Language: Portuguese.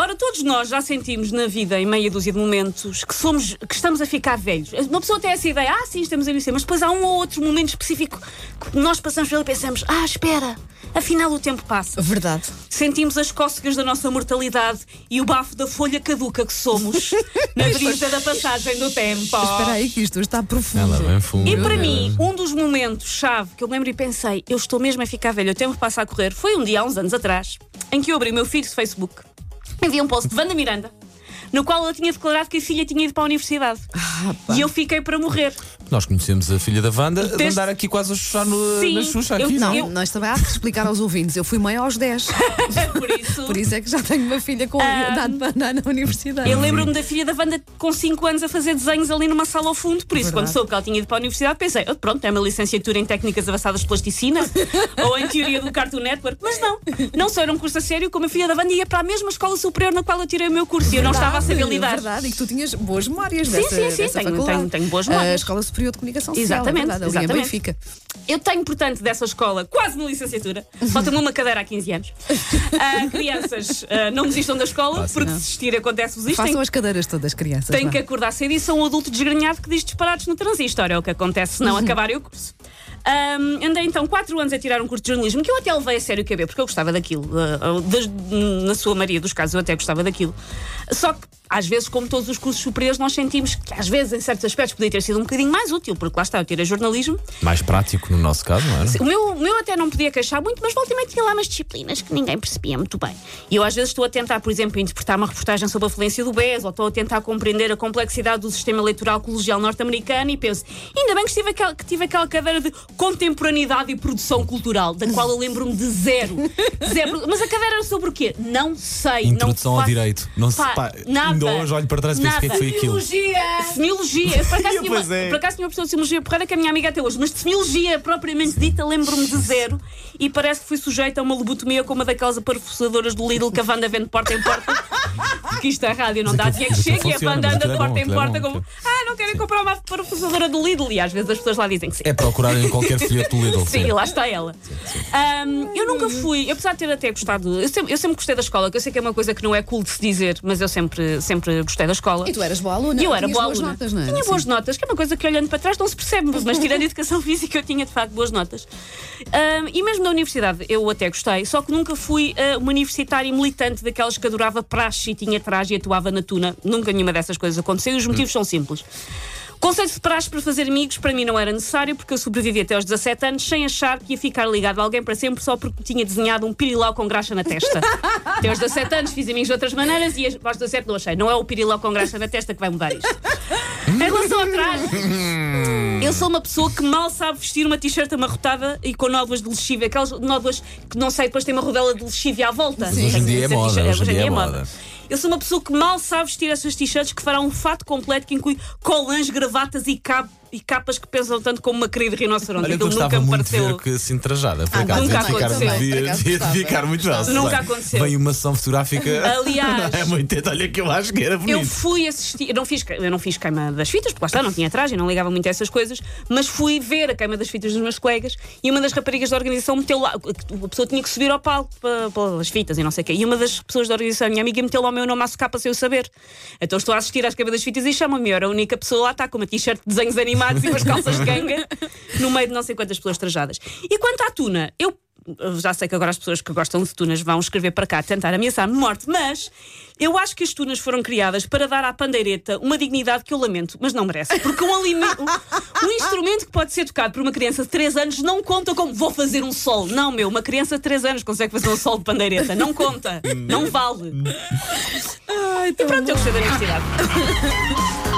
Ora, todos nós já sentimos na vida, em meia dúzia de momentos, que somos, que estamos a ficar velhos. Uma pessoa tem essa ideia, ah, sim, estamos a envelhecer, mas depois há um ou outro momento específico que nós passamos por ele e pensamos, ah, espera, afinal o tempo passa. Verdade. Sentimos as cócegas da nossa mortalidade e o bafo da folha caduca que somos na brisa da passagem do tempo. Espera aí que isto está profundo. Ela bem fundo. E para mim, um dos momentos-chave que eu lembro e pensei, eu estou mesmo a ficar velho, o tempo passa a correr, foi um dia há uns anos atrás, em que eu abri o meu feed de Facebook, enviei um post de Wanda Miranda, no qual ela tinha declarado que a filha tinha ido para a universidade. E eu fiquei para morrer. Nós conhecemos a filha da Wanda de andar aqui quase a chuchar no, Sim, na Xuxa eu- aqui, Não, não? Eu- nós também há que explicar aos ouvintes. Eu fui mãe aos 10. Por isso. Por isso é que já tenho uma filha com idade para andar na universidade. Eu lembro-me da filha da Wanda com 5 anos a fazer desenhos ali numa sala ao fundo, por isso, Verdade. quando soube que ela tinha ido para a universidade, pensei, "Ah, pronto, é uma licenciatura em técnicas avançadas de plasticina ou em teoria do Cartoon Network. Mas não, não só era um curso a sério, como a filha da Wanda ia para a mesma escola superior na qual eu tirei o meu curso e eu não estava a saber lidar. Verdade, e que tu tinhas boas memórias Sim, dessa, sim, sim, dessa tenho- faculdade. tenho- tenho boas A memórias. Escola Superior de Comunicação Social. Exatamente, é verdade, ali exatamente. em Benfica. Eu tenho, portanto, dessa escola quase uma licenciatura. Falta-me uma cadeira há 15 anos. Ah, crianças, ah, não desistam da escola, porque desistir acontece-vos isto. Façam as cadeiras todas, crianças. tem vá. que acordar cedo e são um adulto desgrenhado que diz disparados no transistor. É o que acontece se não acabarem o curso. Ahm, andei então 4 anos a tirar um curso de jornalismo que eu até levei a sério caber, porque eu gostava daquilo. Das- na sua maioria dos casos eu até gostava daquilo. Só que, às vezes, como todos os cursos superiores, nós sentimos que, às vezes, em certos aspectos, podia ter sido um bocadinho mais útil, porque lá está, eu tirei jornalismo. Mais prático no nosso caso, não é? O meu, o meu até não podia queixar muito, mas volta e tinha lá umas disciplinas que ninguém percebia muito bem. E eu às vezes estou a tentar, por exemplo, interpretar uma reportagem sobre a falência do BES, ou estou a tentar compreender a complexidade do sistema eleitoral colegial norte-americano e penso, ainda bem que tive, aquela, que tive aquela cadeira de contemporaneidade e produção cultural, da qual eu lembro-me de zero. zero. Mas a cadeira era sobre o quê? Não sei. Introdução não ao faço- direito. Não se, Pá, nada. Ainda hoje olho para trás e penso o que é que foi aquilo. Semiologia, por acaso, tinha uma, Pois é. por acaso tinha uma pessoa de semiologia porreira que é a minha amiga até hoje, mas de semiologia propriamente dita, lembro-me de zero e parece que fui sujeita a uma lobotomia como uma daquelas parafusadoras do Lidl que a Wanda vende de porta em porta. Porque isto é rádio, não Mas dá aquilo- dinheiro que aquilo chega e a Wanda anda de é porta em é porta como ah, não querem comprar uma parafusadora do Lidl e às vezes as pessoas lá dizem que sim. É procurar em qualquer folheto do Lidl. Sim, lá está ela. Ahm, eu nunca fui, apesar de ter até gostado, eu sempre, eu sempre gostei da escola, que eu sei que é uma coisa que não é cool de se dizer, mas eu sempre, sempre gostei da escola. E tu eras boa aluna. E eu era boa boas aluna. notas, não é? Tinha boas notas, que é uma coisa que olhando para trás não se percebe, mas tirando a educação física eu tinha de facto boas notas. Ahm, e mesmo na universidade eu até gostei, só que nunca fui ah, uma universitária militante daquelas que adorava praxe e tinha traje e atuava na tuna. Nunca nenhuma dessas coisas aconteceu e os motivos são simples. O Conceito de para fazer amigos para mim não era necessário porque eu sobrevivi até aos 17 anos sem achar que ia ficar ligado a alguém para sempre só porque tinha desenhado um pirilau com graxa na testa. até aos 17 anos fiz amigos de outras maneiras e aos 17 não achei. Não é o pirilau com graxa na testa que vai mudar isto. Em relação ao traje, eu sou uma pessoa que mal sabe vestir uma t-shirt amarrotada e com nódoas de lexívia, aquelas nódoas que não sei, depois tem uma rodela de lexívia à volta. Hoje em dia é Essa moda, t-shirt- hoje em dia é moda. Eu sou uma pessoa que mal sabe vestir essas t-shirts que farão um fato completo que inclui colãs, gravatas e, cap- e capas que pensam tanto como uma querida rinoceronte. Olha, eu Aquilo nunca me pareceu. que assim trajada. Por Ah, acaso, nunca aconteceu. devia, ficar muito bem. Nunca Bem, aconteceu. Vem uma ação fotográfica. Aliás, é muito, olha que eu acho que era Eu bonito. fui assistir, eu não fiz, eu não fiz queima das fitas, porque lá está, não tinha traje, não ligava muito a essas coisas, mas fui ver a queima das fitas dos meus colegas e uma das raparigas da organização meteu lá, a pessoa tinha que subir ao palco para, pelas fitas e não sei o quê, e uma das pessoas da organização, minha amiga, meteu lá o meu nome à socapa sem eu saber. Então estou a assistir às queimas das fitas e chama-me, eu era a única pessoa lá, está com uma t-shirt de desenhos animados e umas calças de ganga, no meio de não sei quantas pessoas trajadas. E quanto à tuna, eu já sei que agora as pessoas que gostam de tunas vão escrever para cá tentar ameaçar-me morte, mas eu acho que as tunas foram criadas para dar à pandeireta uma dignidade que eu lamento, mas não merece. Porque um, alimento, um, um instrumento que pode ser tocado por uma criança de 3 anos não conta como vou fazer um sol. Não, meu, uma criança de 3 anos consegue fazer um sol de pandeireta. Não conta. Não vale. e pronto, eu gostei da universidade. Take